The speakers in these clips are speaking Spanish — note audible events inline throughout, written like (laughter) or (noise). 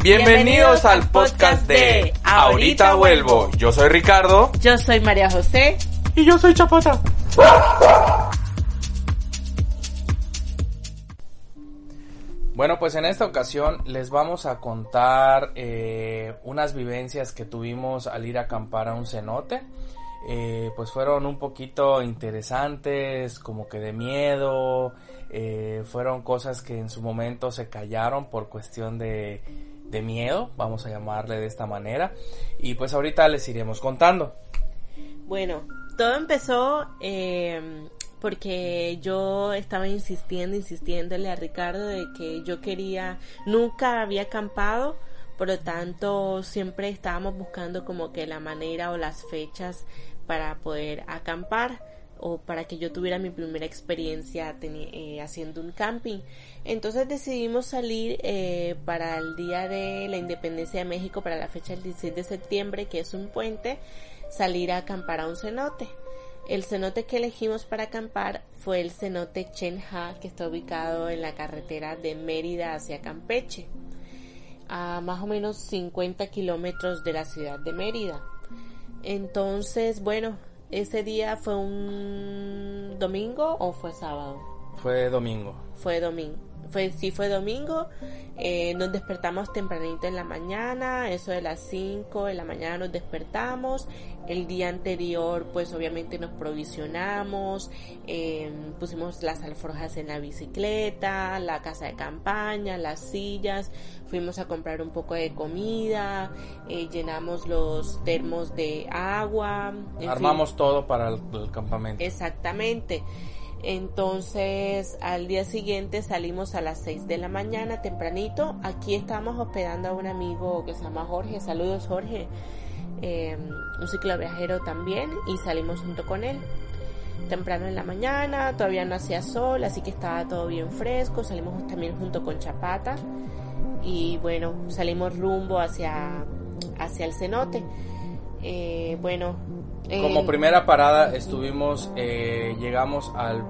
Bienvenidos al podcast de Ahorita vuelvo. Yo soy Ricardo. Yo soy María José. Y yo soy Chapota. Bueno, pues en esta ocasión les vamos a contar eh, unas vivencias que tuvimos al ir a acampar a un cenote. Eh, pues fueron un poquito interesantes, como que de miedo, eh, fueron cosas que en su momento se callaron por cuestión de, de miedo, vamos a llamarle de esta manera, y pues ahorita les iremos contando. Bueno, todo empezó eh, porque yo estaba insistiendo, insistiéndole a Ricardo de que yo quería, nunca había acampado, por lo tanto siempre estábamos buscando como que la manera o las fechas para poder acampar o para que yo tuviera mi primera experiencia eh, haciendo un camping. Entonces decidimos salir eh, para el día de la independencia de México, para la fecha del 16 de septiembre, que es un puente, salir a acampar a un cenote. El cenote que elegimos para acampar fue el cenote Chenja, que está ubicado en la carretera de Mérida hacia Campeche, a más o menos 50 kilómetros de la ciudad de Mérida. Entonces, bueno, ese día fue un domingo o fue sábado? Fue domingo. Fue domingo. Fue, sí fue domingo, eh, nos despertamos tempranito en la mañana, eso de las 5 de la mañana nos despertamos, el día anterior pues obviamente nos provisionamos, eh, pusimos las alforjas en la bicicleta, la casa de campaña, las sillas, fuimos a comprar un poco de comida, eh, llenamos los termos de agua. Armamos todo para el, el campamento. Exactamente. Entonces al día siguiente salimos a las 6 de la mañana tempranito. Aquí estamos hospedando a un amigo que se llama Jorge. Saludos Jorge. Eh, un cicloviajero también y salimos junto con él. Temprano en la mañana, todavía no hacía sol, así que estaba todo bien fresco. Salimos también junto con Chapata y bueno, salimos rumbo hacia, hacia el cenote. Eh, bueno, como primera parada estuvimos, eh, llegamos al,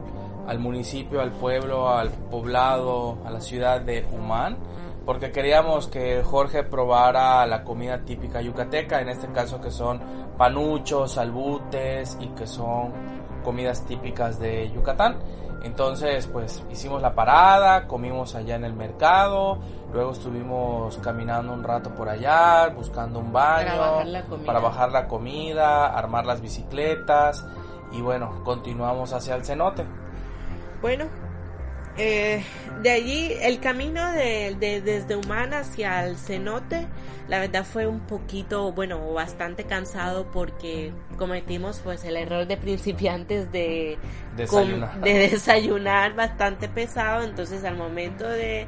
al, municipio, al pueblo, al poblado, a la ciudad de Humán, porque queríamos que Jorge probara la comida típica yucateca, en este caso que son panuchos, albutes y que son comidas típicas de Yucatán. Entonces, pues hicimos la parada, comimos allá en el mercado, luego estuvimos caminando un rato por allá, buscando un baño para bajar la comida, armar las bicicletas y bueno, continuamos hacia el cenote. Bueno, eh, de allí el camino de, desde Humana hacia el cenote, la verdad fue un poquito, bueno, bastante cansado porque cometimos pues el error de principiantes de desayunar, de desayunar bastante pesado, entonces al momento de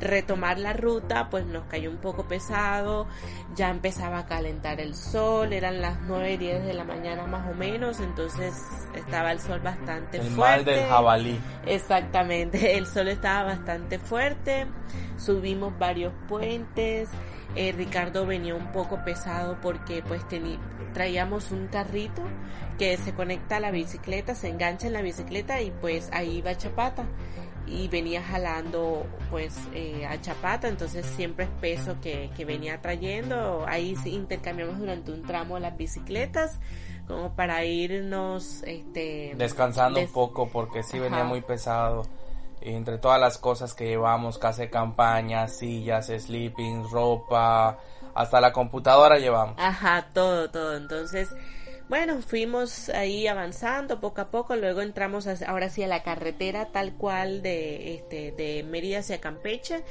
retomar la ruta, pues nos cayó un poco pesado, ya empezaba a calentar el sol, eran las 9 y 10 de la mañana más o menos, entonces estaba el sol bastante fuerte. El mal del jabalí. Exactamente, (laughs) el sol estaba bastante fuerte, subimos varios puentes, eh, Ricardo venía un poco pesado porque pues traíamos un carrito que se conecta a la bicicleta, se engancha en la bicicleta y pues ahí va Chapata y venía jalando pues eh, a Chapata, entonces siempre es peso que, que venía trayendo. Ahí intercambiamos durante un tramo las bicicletas como para irnos este descansando un poco porque sí venía muy pesado entre todas las cosas que llevamos, casa de campaña, sillas, sleeping, ropa, hasta la computadora llevamos. Ajá, todo, todo. Entonces, bueno, fuimos ahí avanzando poco a poco, luego entramos ahora sí a la carretera tal cual de este de Mérida hacia Campeche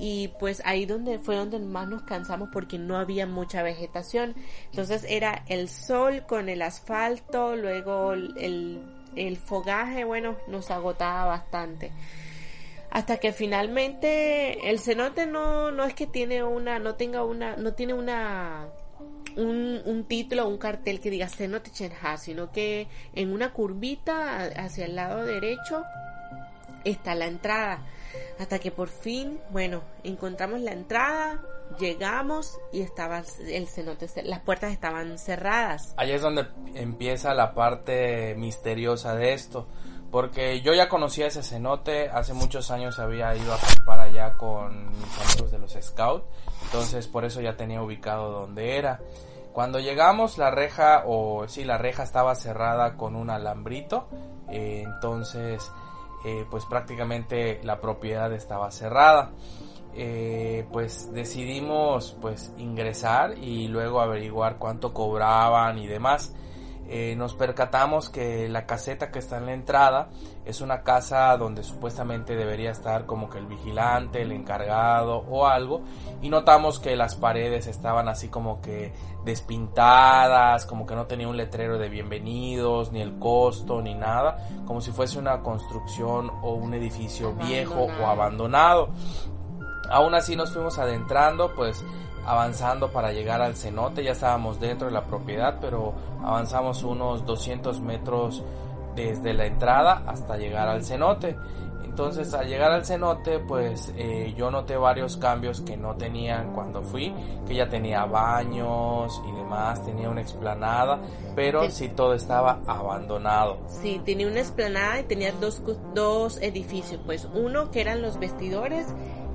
y pues ahí donde fue donde más nos cansamos porque no había mucha vegetación. Entonces era el sol con el asfalto, luego el, el fogaje, bueno, nos agotaba bastante hasta que finalmente el cenote no, no es que tiene una, no tenga una, no tiene una un, un título un cartel que diga Cenote Chenha, sino que en una curvita hacia el lado derecho está la entrada. Hasta que por fin, bueno, encontramos la entrada, llegamos y estaba el cenote, las puertas estaban cerradas. Ahí es donde empieza la parte misteriosa de esto, porque yo ya conocía ese cenote, hace muchos años había ido a acampar allá con mis amigos de los scouts, entonces por eso ya tenía ubicado donde era. Cuando llegamos la reja, o sí, la reja estaba cerrada con un alambrito, eh, entonces eh, pues prácticamente la propiedad estaba cerrada. Eh, pues decidimos pues ingresar y luego averiguar cuánto cobraban y demás. Eh, nos percatamos que la caseta que está en la entrada es una casa donde supuestamente debería estar como que el vigilante, el encargado o algo y notamos que las paredes estaban así como que despintadas, como que no tenía un letrero de bienvenidos, ni el costo, ni nada, como si fuese una construcción o un edificio viejo o abandonado. Aún así nos fuimos adentrando, pues avanzando para llegar al cenote, ya estábamos dentro de la propiedad, pero avanzamos unos 200 metros desde la entrada hasta llegar al cenote. Entonces al llegar al cenote pues eh, yo noté varios cambios que no tenían cuando fui, que ya tenía baños y demás, tenía una explanada, pero sí, todo estaba abandonado. Sí, tenía una explanada y tenía dos, dos edificios, pues uno que eran los vestidores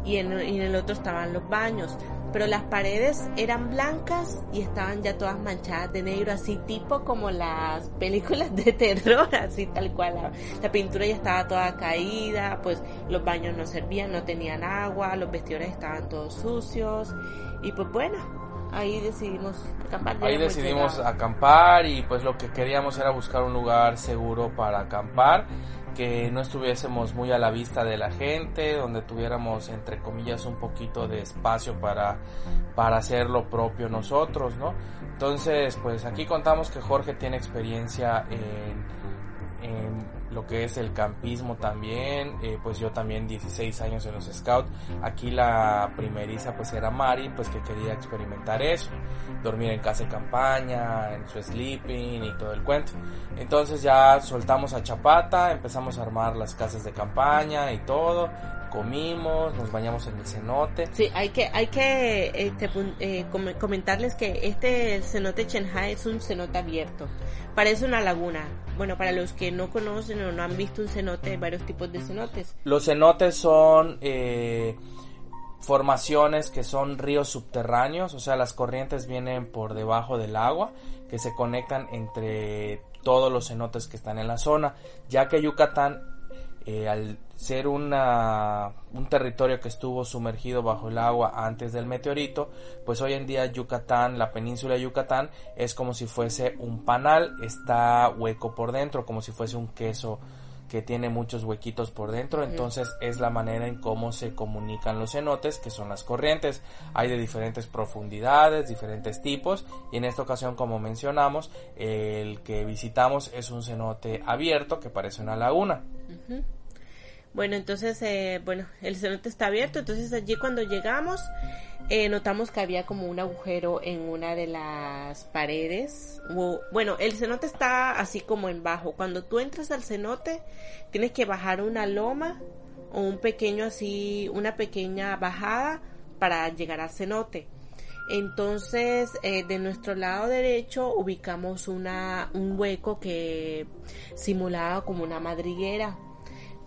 y en, y en el otro estaban los baños pero las paredes eran blancas y estaban ya todas manchadas de negro, así tipo como las películas de terror, (laughs) así tal cual. La, pintura ya estaba toda caída, pues los baños no servían, no tenían agua, los vestidores estaban todos sucios y pues bueno, ahí decidimos acampar. Ahí decidimos acampar y pues lo que queríamos era buscar un lugar seguro para acampar que no estuviésemos muy a la vista de la gente, donde tuviéramos entre comillas un poquito de espacio para, para hacer lo propio nosotros, ¿no? Entonces, pues aquí contamos que Jorge tiene experiencia en, en lo que es el campismo también, eh, pues yo también 16 años en los scouts, aquí la primeriza pues era Mari, pues que quería experimentar eso, dormir en casa de campaña, en su sleeping y todo el cuento. Entonces ya soltamos a Chapata, empezamos a armar las casas de campaña y todo, comimos, nos bañamos en el cenote. Sí, hay que, hay que este, eh, comentarles que este cenote Chenhai es un cenote abierto. Parece una laguna. Bueno, para los que no conocen o no han visto un cenote, hay varios tipos de cenotes. Los cenotes son eh, formaciones que son ríos subterráneos, o sea, las corrientes vienen por debajo del agua, que se conectan entre todos los cenotes que están en la zona, ya que Yucatán eh, al ser una, un territorio que estuvo sumergido bajo el agua antes del meteorito, pues hoy en día Yucatán, la península de Yucatán, es como si fuese un panal, está hueco por dentro, como si fuese un queso que tiene muchos huequitos por dentro, entonces es la manera en cómo se comunican los cenotes, que son las corrientes. Hay de diferentes profundidades, diferentes tipos, y en esta ocasión, como mencionamos, el que visitamos es un cenote abierto que parece una laguna. Bueno, entonces, eh, bueno, el cenote está abierto, entonces allí cuando llegamos eh, notamos que había como un agujero en una de las paredes. bueno, el cenote está así como en bajo. Cuando tú entras al cenote, tienes que bajar una loma o un pequeño así, una pequeña bajada para llegar al cenote. Entonces, eh, de nuestro lado derecho ubicamos una, un hueco que simulaba como una madriguera.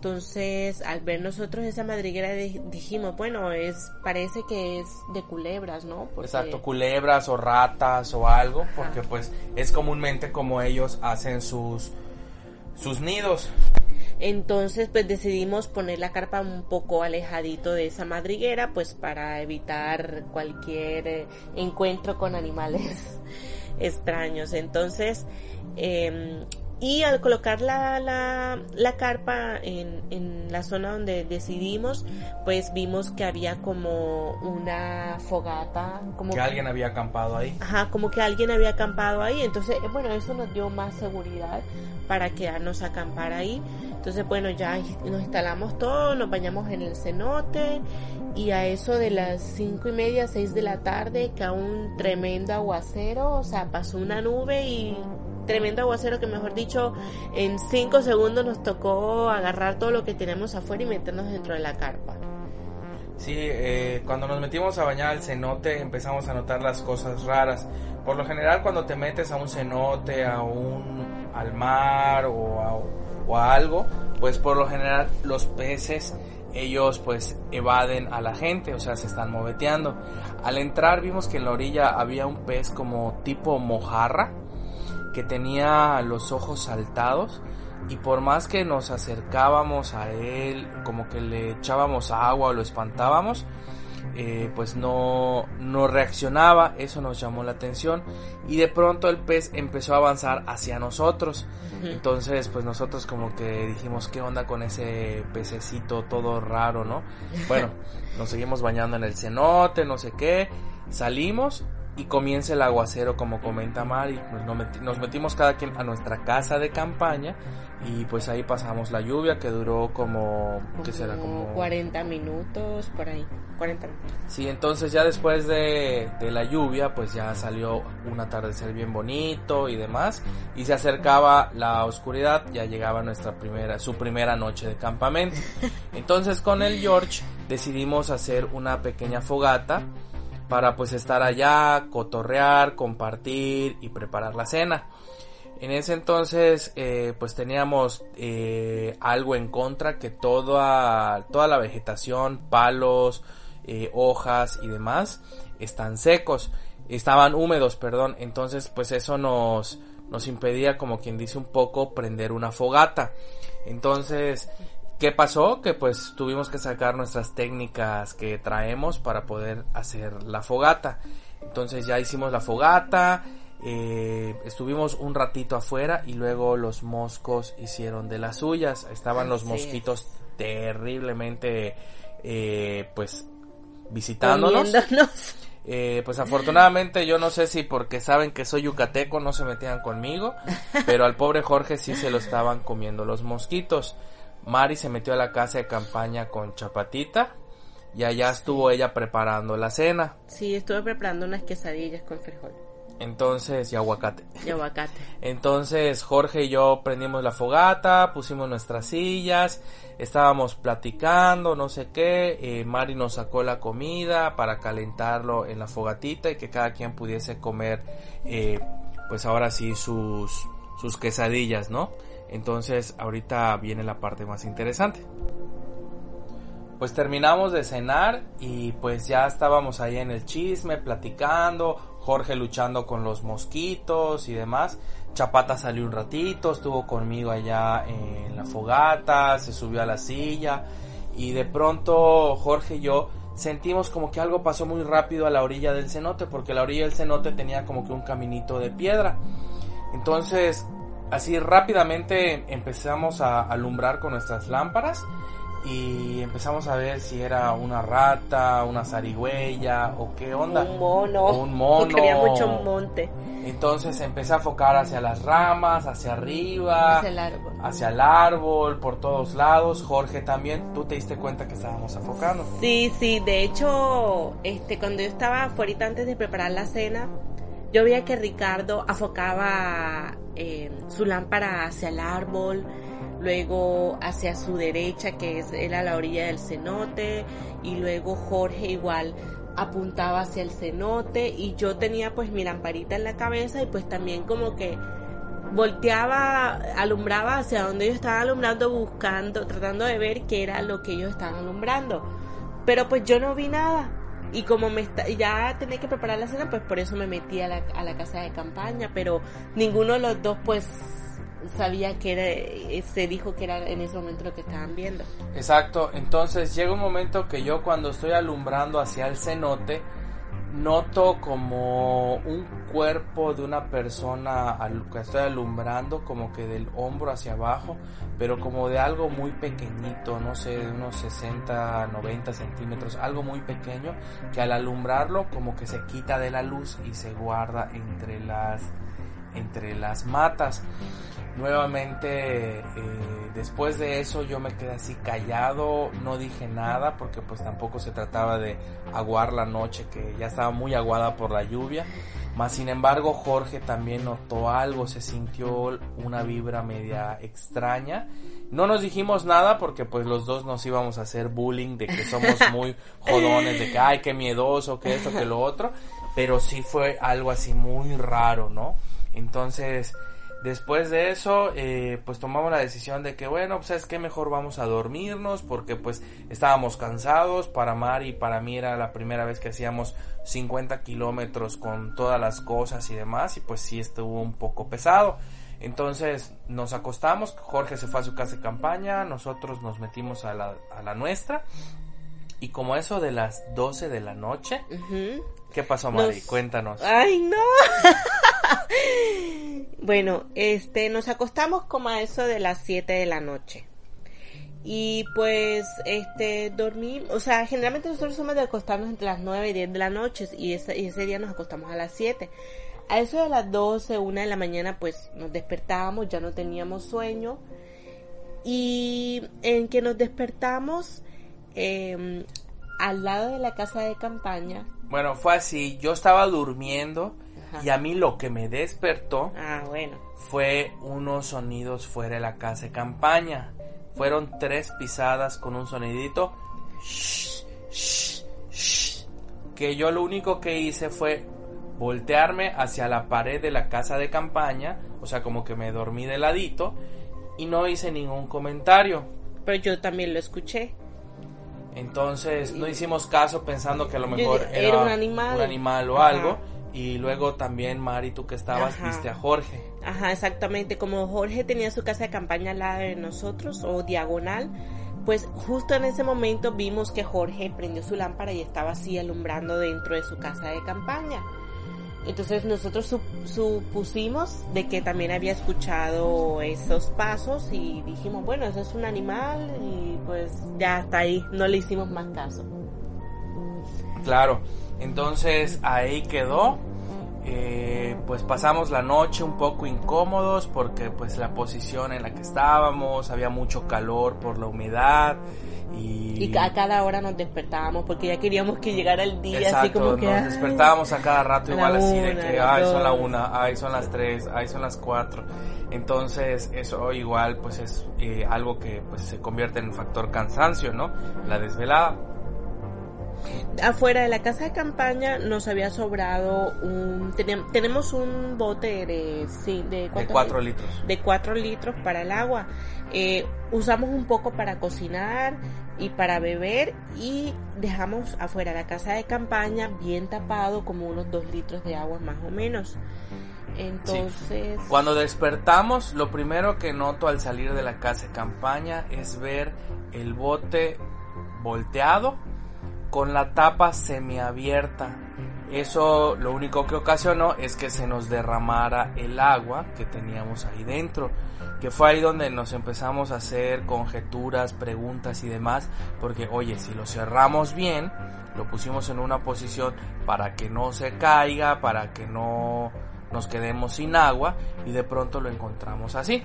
Entonces, al ver nosotros esa madriguera dijimos, bueno, es parece que es de culebras, ¿no? Exacto, culebras o ratas o algo, porque pues es comúnmente como ellos hacen sus sus nidos. Entonces, pues decidimos poner la carpa un poco alejadito de esa madriguera, pues para evitar cualquier eh, encuentro con animales (laughs) extraños. Entonces, eh, y al colocar la, la, la carpa en, en, la zona donde decidimos, pues vimos que había como una fogata. Como que, alguien había acampado ahí. Ajá, como que alguien había acampado ahí. Entonces, bueno, eso nos dio más seguridad para quedarnos a acampar ahí. Entonces, bueno, ya nos instalamos todo, nos bañamos en el cenote y a eso de las cinco y media, seis de la tarde, cae un tremendo aguacero, o sea, pasó una nube y tremendo aguacero que mejor dicho en cinco segundos nos tocó agarrar todo lo que tenemos afuera y meternos dentro de la carpa. Sí, eh, cuando nos metimos a bañar al cenote empezamos a notar las cosas raras. Por lo general cuando te metes a un cenote, a un al mar o a, o algo, pues por lo general los peces ellos pues evaden a la gente, o sea, se están moveteando. Al entrar vimos que en la orilla había un pez como tipo mojarra que tenía los ojos saltados y por más que nos acercábamos a él, como que le echábamos agua o lo espantábamos, eh, pues no, no reaccionaba, eso nos llamó la atención y de pronto el pez empezó a avanzar hacia nosotros. Entonces, pues nosotros como que dijimos, ¿qué onda con ese pececito todo raro, no? Bueno, nos seguimos bañando en el cenote, no sé qué, salimos y comienza el aguacero como comenta Mari, nos metimos cada quien a nuestra casa de campaña y pues ahí pasamos la lluvia que duró como, ¿qué será? Como 40 minutos por ahí, 40 minutos. Sí, entonces ya después de, de la lluvia pues ya salió un atardecer bien bonito y demás y se acercaba la oscuridad, ya llegaba nuestra primera, su primera noche de campamento. (laughs) Entonces con el George decidimos hacer una pequeña fogata para pues estar allá, cotorrear, compartir y preparar la cena. En ese entonces eh, pues teníamos eh, algo en contra que toda, toda la vegetación, palos, eh, hojas y demás están secos, estaban húmedos, perdón, entonces pues eso nos, nos impedía como quien dice un poco prender una fogata. Entonces ¿Qué pasó? Que pues tuvimos que sacar nuestras técnicas que traemos para poder hacer la fogata. Entonces ya hicimos la fogata, eh, estuvimos un ratito afuera y luego los moscos hicieron de las suyas. Estaban los mosquitos terriblemente eh, pues visitándonos. Eh, pues afortunadamente yo no sé si porque saben que soy yucateco no se metían conmigo, pero al pobre Jorge sí se lo estaban comiendo los mosquitos. Mari se metió a la casa de campaña con Chapatita y allá estuvo ella preparando la cena. Sí, estuve preparando unas quesadillas con frijol. Entonces, y aguacate. Y aguacate. (laughs) Entonces, Jorge y yo prendimos la fogata, pusimos nuestras sillas, estábamos platicando, no sé qué. Eh, Mari nos sacó la comida para calentarlo en la fogatita y que cada quien pudiese comer, eh, pues ahora sí, sus, sus quesadillas, ¿no? Entonces ahorita viene la parte más interesante. Pues terminamos de cenar y pues ya estábamos ahí en el chisme, platicando, Jorge luchando con los mosquitos y demás. Chapata salió un ratito, estuvo conmigo allá en la fogata, se subió a la silla y de pronto Jorge y yo sentimos como que algo pasó muy rápido a la orilla del cenote porque la orilla del cenote tenía como que un caminito de piedra. Entonces así rápidamente empezamos a alumbrar con nuestras lámparas y empezamos a ver si era una rata, una zarigüeya o qué onda. Un mono. Un mono. Quería mucho un monte. Entonces empecé a focar hacia las ramas, hacia arriba, hacia el árbol, hacia el árbol, por todos lados. Jorge también, tú te diste cuenta que estábamos afocando. Sí, sí. De hecho, este, cuando yo estaba afuera antes de preparar la cena, yo veía que Ricardo afocaba eh, su lámpara hacia el árbol, luego hacia su derecha, que es, era la orilla del cenote, y luego Jorge igual apuntaba hacia el cenote y yo tenía pues mi lamparita en la cabeza y pues también como que volteaba, alumbraba hacia donde ellos estaban alumbrando, buscando, tratando de ver qué era lo que ellos estaban alumbrando. Pero pues yo no vi nada. Y como me ya tenía que preparar la cena, pues por eso me metí a la, a la casa de campaña, pero ninguno de los dos pues sabía que era, se dijo que era en ese momento lo que estaban viendo. Exacto, entonces llega un momento que yo cuando estoy alumbrando hacia el cenote, noto como un cuerpo de una persona que estoy alumbrando, como que del hombro hacia abajo, pero como de algo muy pequeñito, no sé, de unos 60, 90 centímetros, algo muy pequeño, que al alumbrarlo como que se quita de la luz y se guarda entre las, entre las matas. Nuevamente, eh, después de eso yo me quedé así callado, no dije nada porque pues tampoco se trataba de aguar la noche que ya estaba muy aguada por la lluvia. Más sin embargo Jorge también notó algo, se sintió una vibra media extraña. No nos dijimos nada porque pues los dos nos íbamos a hacer bullying de que somos (laughs) muy jodones, de que ay, qué miedoso, que esto, que lo otro. Pero sí fue algo así muy raro, ¿no? Entonces Después de eso, eh, pues tomamos la decisión de que, bueno, pues es que mejor vamos a dormirnos porque pues estábamos cansados. Para Mari y para mí era la primera vez que hacíamos 50 kilómetros con todas las cosas y demás y pues sí estuvo un poco pesado. Entonces nos acostamos, Jorge se fue a su casa de campaña, nosotros nos metimos a la, a la nuestra y como eso de las 12 de la noche, ¿qué pasó Mari? Cuéntanos. Ay, no. (laughs) bueno, este, nos acostamos como a eso de las 7 de la noche. Y pues, este, dormimos, o sea, generalmente nosotros somos de acostarnos entre las 9 y 10 de la noche y ese, y ese día nos acostamos a las 7. A eso de las 12, 1 de la mañana, pues nos despertábamos, ya no teníamos sueño. Y en que nos despertamos, eh, al lado de la casa de campaña. Bueno, fue así, yo estaba durmiendo y a mí lo que me despertó ah, bueno. fue unos sonidos fuera de la casa de campaña. Fueron tres pisadas con un sonidito. que yo lo único que hice fue voltearme hacia la pared de la casa de campaña, o sea, como que me dormí de ladito y no hice ningún comentario. Pero yo también lo escuché. Entonces no hicimos caso pensando que a lo mejor era, un animal, un animal o algo. Y luego también, Mari, tú que estabas, viste a Jorge. Ajá, exactamente. Como Jorge tenía su casa de campaña al lado de nosotros, o diagonal, pues justo en ese momento vimos que Jorge prendió su lámpara y estaba así alumbrando dentro de su casa de campaña. Entonces nosotros supusimos de que también había escuchado esos pasos y dijimos, bueno, eso es un animal y pues ya hasta ahí, no le hicimos más caso. Claro, entonces ahí quedó. Eh, pues pasamos la noche un poco incómodos porque pues la posición en la que estábamos, había mucho calor por la humedad y, a cada hora nos despertábamos porque ya queríamos que llegara el día, así como que... Nos despertábamos a cada rato igual así de que, ay, son la una, ay, son las tres, ay, son las cuatro. Entonces eso igual pues es eh, algo que pues se convierte en un factor cansancio, ¿no? La desvelada. Afuera de la casa de campaña nos había sobrado un... tenemos un bote de... Sí, de, de 4 litros. De 4 litros para el agua. Eh, usamos un poco para cocinar y para beber y dejamos afuera la casa de campaña bien tapado como unos 2 litros de agua más o menos. Entonces... Cuando despertamos, lo primero que noto al salir de la casa de campaña es ver el bote volteado con la tapa semiabierta. Eso lo único que ocasionó es que se nos derramara el agua que teníamos ahí dentro, que fue ahí donde nos empezamos a hacer conjeturas, preguntas y demás, porque oye, si lo cerramos bien, lo pusimos en una posición para que no se caiga, para que no nos quedemos sin agua y de pronto lo encontramos así.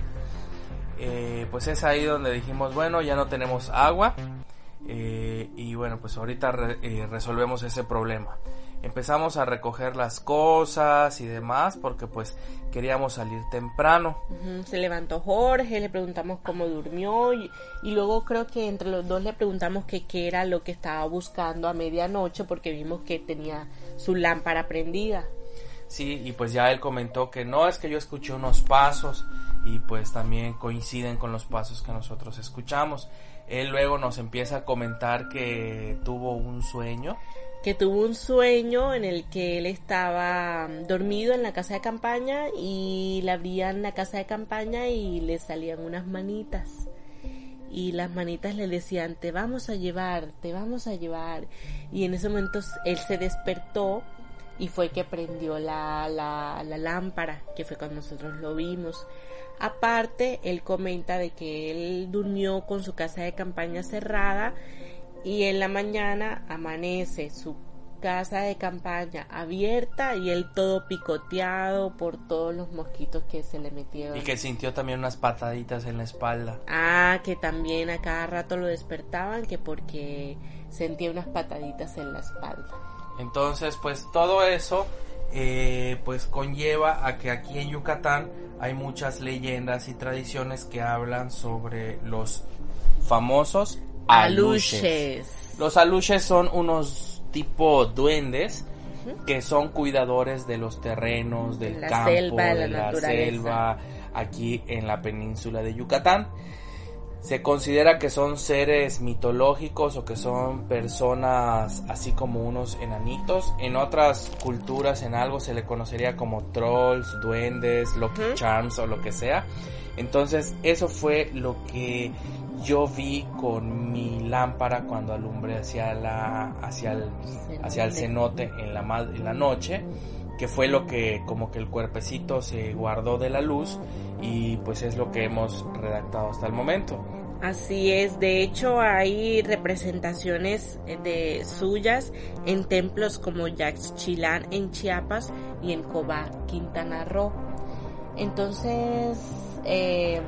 Eh, pues es ahí donde dijimos, bueno, ya no tenemos agua, eh, y bueno, pues ahorita eh, resolvemos ese problema. Empezamos a recoger las cosas y demás porque pues queríamos salir temprano. Se levantó Jorge, le preguntamos cómo durmió y, luego creo que entre los dos le preguntamos qué era lo que estaba buscando a medianoche porque vimos que tenía su lámpara prendida. Sí, y pues ya él comentó que no, es que yo escuché unos pasos y pues también coinciden con los pasos que nosotros escuchamos. Él luego nos empieza a comentar que tuvo un sueño. Que tuvo un sueño en el que él estaba dormido en la casa de campaña y le abrían la casa de campaña y le salían unas manitas. Y las manitas le decían, te vamos a llevar, te vamos a llevar. Y en ese momento él se despertó y fue que prendió la, la, la lámpara, que fue cuando nosotros lo vimos. Aparte, él comenta de que él durmió con su casa de campaña cerrada y en la mañana amanece su casa de campaña abierta y él todo picoteado por todos los mosquitos que se le metieron. Y que sintió también unas pataditas en la espalda. Ah, que también a cada rato lo despertaban, que porque sentía unas pataditas en la espalda. Entonces, pues todo eso eh, pues conlleva a que aquí en Yucatán hay muchas leyendas y tradiciones que hablan sobre los famosos aluches. Los aluches son unos tipo duendes que son cuidadores de los terrenos, del campo, de la, selva. aquí en la península de Yucatán. Se considera que son seres mitológicos o que son personas así como unos enanitos. En otras culturas en algo se le conocería como trolls, duendes, lucky charms o lo que sea. Entonces eso fue lo que yo vi con mi lámpara cuando alumbré hacia la hacia el, hacia el cenote en la, en la noche que fue lo que como que el cuerpecito se guardó de la luz y pues es lo que hemos redactado hasta el momento. Así es, de hecho hay representaciones de suyas en templos como Yaxchilán en Chiapas y en Cobá, Quintana Roo. Entonces, eh,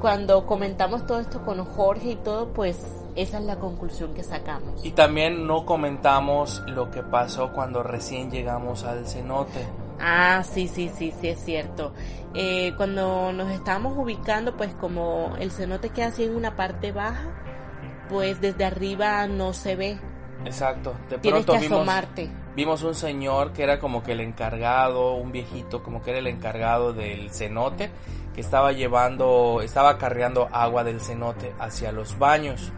cuando comentamos todo esto con Jorge y todo, pues esa es la conclusión que sacamos. Y también no comentamos lo que pasó cuando recién llegamos al cenote. Ah, sí, sí, sí, sí, es cierto. Eh, cuando nos estábamos ubicando, pues como el cenote queda así en una parte baja, pues desde arriba no se ve. Exacto. De Tienes pronto que asomarte. Vimos, vimos un señor que era como que el encargado, un viejito, como que era el encargado del cenote estaba llevando, estaba carreando agua del cenote hacia los baños.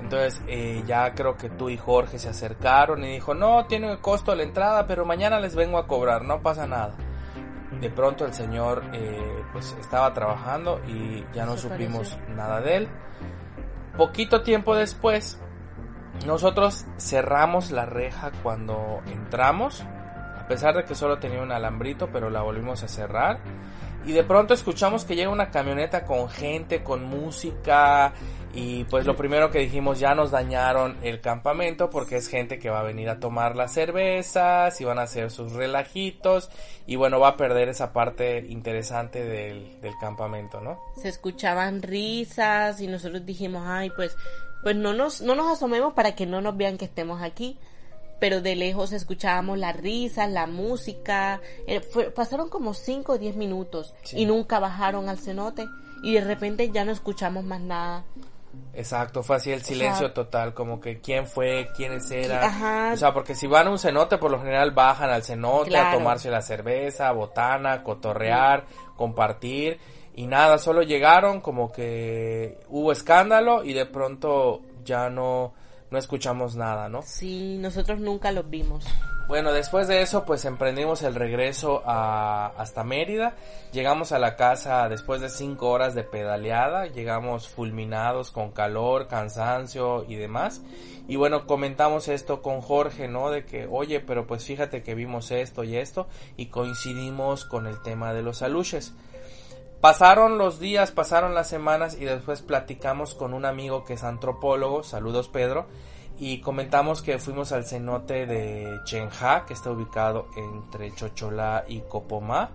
Entonces eh, ya creo que tú y Jorge se acercaron y dijo, no, tiene costo la entrada, pero mañana les vengo a cobrar, no pasa nada. De pronto el señor eh, pues estaba trabajando y ya no supimos nada de él. Poquito tiempo después, nosotros cerramos la reja cuando entramos, a pesar de que solo tenía un alambrito, pero la volvimos a cerrar y de pronto escuchamos que llega una camioneta con gente, con música y pues lo primero que dijimos ya nos dañaron el campamento porque es gente que va a venir a tomar las cervezas y van a hacer sus relajitos y bueno va a perder esa parte interesante del, del campamento, ¿no? Se escuchaban risas y nosotros dijimos ay pues pues no nos, no nos asomemos para que no nos vean que estemos aquí pero de lejos escuchábamos las risas, la música. Eh, pasaron como 5 o 10 minutos y nunca bajaron al cenote y de repente ya no escuchamos más nada. Exacto, fue así el silencio total, como que quién fue, quiénes eran. O sea, porque si van a un cenote, por lo general bajan al cenote a tomarse la cerveza, botana, cotorrear, compartir. Y nada, solo llegaron como que hubo escándalo y de pronto ya no, no escuchamos nada, ¿no? Sí, nosotros nunca los vimos. Bueno, después de eso, pues emprendimos el regreso a, hasta Mérida. Llegamos a la casa después de cinco horas de pedaleada. Llegamos fulminados con calor, cansancio y demás. Y bueno, comentamos esto con Jorge, ¿no? De que, oye, pero pues fíjate que vimos esto y esto. Y coincidimos con el tema de los aluches. Pasaron los días, pasaron las semanas y después platicamos con un amigo que es antropólogo, saludos Pedro, y comentamos que fuimos al cenote de Chenja, que está ubicado entre Chocholá y Copomá,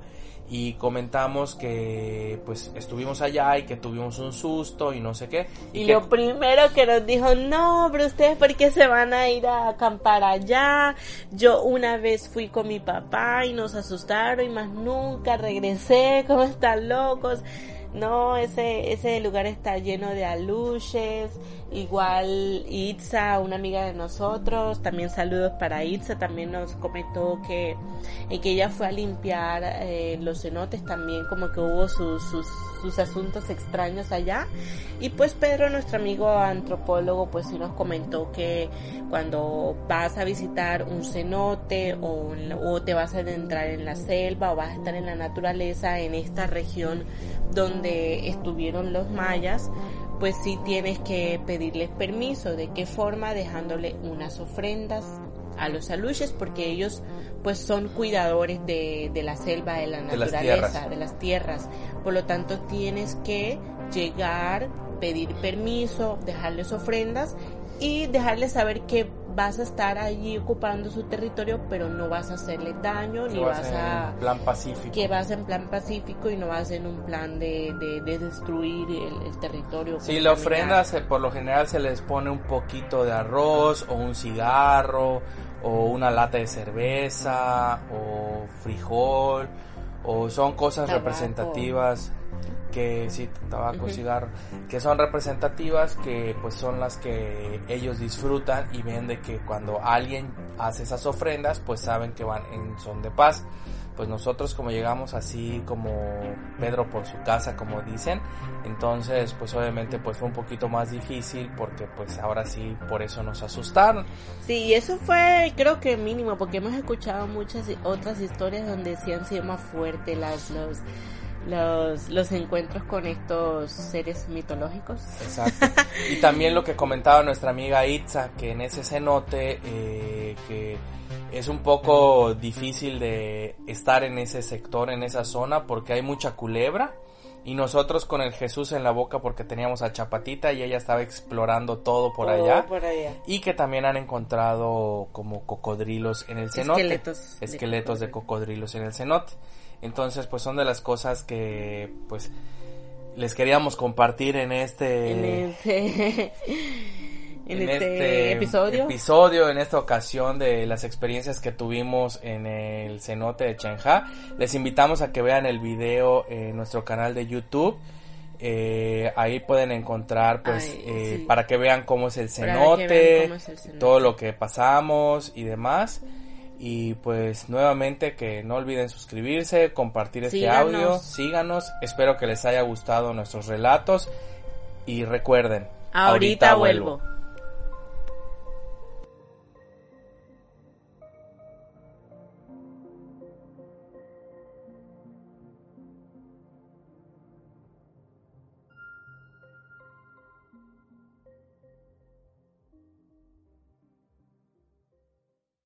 y comentamos que pues estuvimos allá y que tuvimos un susto y no sé qué. Y, lo primero que nos dijo, no, pero ustedes por qué se van a ir a acampar allá. Yo una vez fui con mi papá y nos asustaron y más nunca regresé, (laughs) ¿cómo están locos? No, ese, ese lugar está lleno de aluches. Igual Itza, una amiga de nosotros, también saludos para Itza, también nos comentó que, que ella fue a limpiar eh, los cenotes, también como que hubo sus, sus, sus, asuntos extraños allá. Y pues Pedro, nuestro amigo antropólogo, pues sí nos comentó que cuando vas a visitar un cenote o, o te vas a adentrar en la selva o vas a estar en la naturaleza en esta región donde estuvieron los mayas, pues sí tienes que pedirles permiso. ¿De qué forma? Dejándole unas ofrendas a los aluches porque ellos pues son cuidadores de, de la selva, de la naturaleza, de las tierras. Por lo tanto tienes que llegar, pedir permiso, dejarles ofrendas y dejarles saber que vas a estar allí ocupando su territorio, pero no vas a hacerle daño, ni vas, a... En plan pacífico. Que vas en plan pacífico y no vas en un plan de, de, destruir el, territorio. Sí, la ofrenda se, por lo general se les pone un poquito de arroz o un cigarro o una lata de cerveza o frijol o son cosas representativas que sí, tabaco, cigarro, que son representativas, que pues son las que ellos disfrutan y ven de que cuando alguien hace esas ofrendas, pues saben que van en son de paz. pues nosotros como llegamos así como Pedro por su casa, como dicen, entonces pues obviamente pues fue un poquito más difícil porque pues ahora sí por eso nos asustaron. Sí, eso fue creo que mínimo porque hemos escuchado muchas otras historias donde sí han sido más fuertes las los los, los encuentros con estos seres mitológicos. Exacto. (laughs) Y también lo que comentaba nuestra amiga Itza, que en ese cenote, eh, que es un poco difícil de estar en ese sector, en esa zona, porque hay mucha culebra. Y nosotros con el Jesús en la boca porque teníamos a Chapatita y ella estaba explorando todo por, allá, por allá. Y que también han encontrado como cocodrilos en el cenote. Esqueletos. Esqueletos de cocodrilos en el cenote. Entonces, pues son de las cosas que, pues, les queríamos compartir en este... En este, (laughs) en este, episodio. episodio, en esta ocasión de las experiencias que tuvimos en el cenote de Chenja. Les invitamos a que vean el video en nuestro canal de YouTube. Eh, ahí pueden encontrar pues Ay, eh, sí. para que vean cómo es el cenote, cómo es el cenote. todo lo que pasamos y demás. Y pues nuevamente que no olviden suscribirse, compartir este Síganos. audio, síganos, espero que les haya gustado nuestros relatos y recuerden, Ahorita vuelvo.